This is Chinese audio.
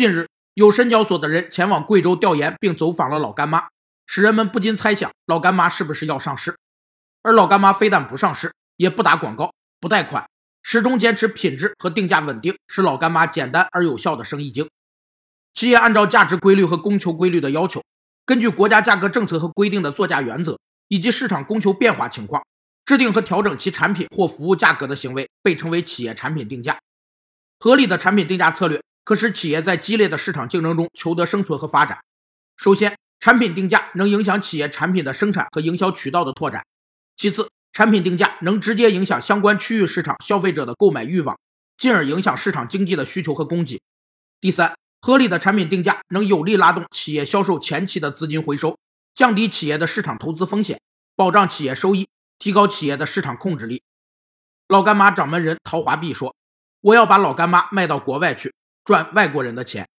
近日，有深交所的人前往贵州调研，并走访了老干妈，使人们不禁猜想老干妈是不是要上市。而老干妈非但不上市，也不打广告，不贷款，始终坚持品质和定价稳定，是老干妈简单而有效的生意经。企业按照价值规律和供求规律的要求，根据国家价格政策和规定的作价原则，以及市场供求变化情况，制定和调整其产品或服务价格的行为，被称为企业产品定价。合理的产品定价策略可使企业在激烈的市场竞争中求得生存和发展。首先，产品定价能影响企业产品的生产和营销渠道的拓展；其次，产品定价能直接影响相关区域市场消费者的购买欲望，进而影响市场经济的需求和供给；第三，合理的产品定价能有力拉动企业销售前期的资金回收，降低企业的市场投资风险，保障企业收益，提高企业的市场控制力。老干妈掌门人陶华碧说。我要把老干妈卖到国外去，赚外国人的钱。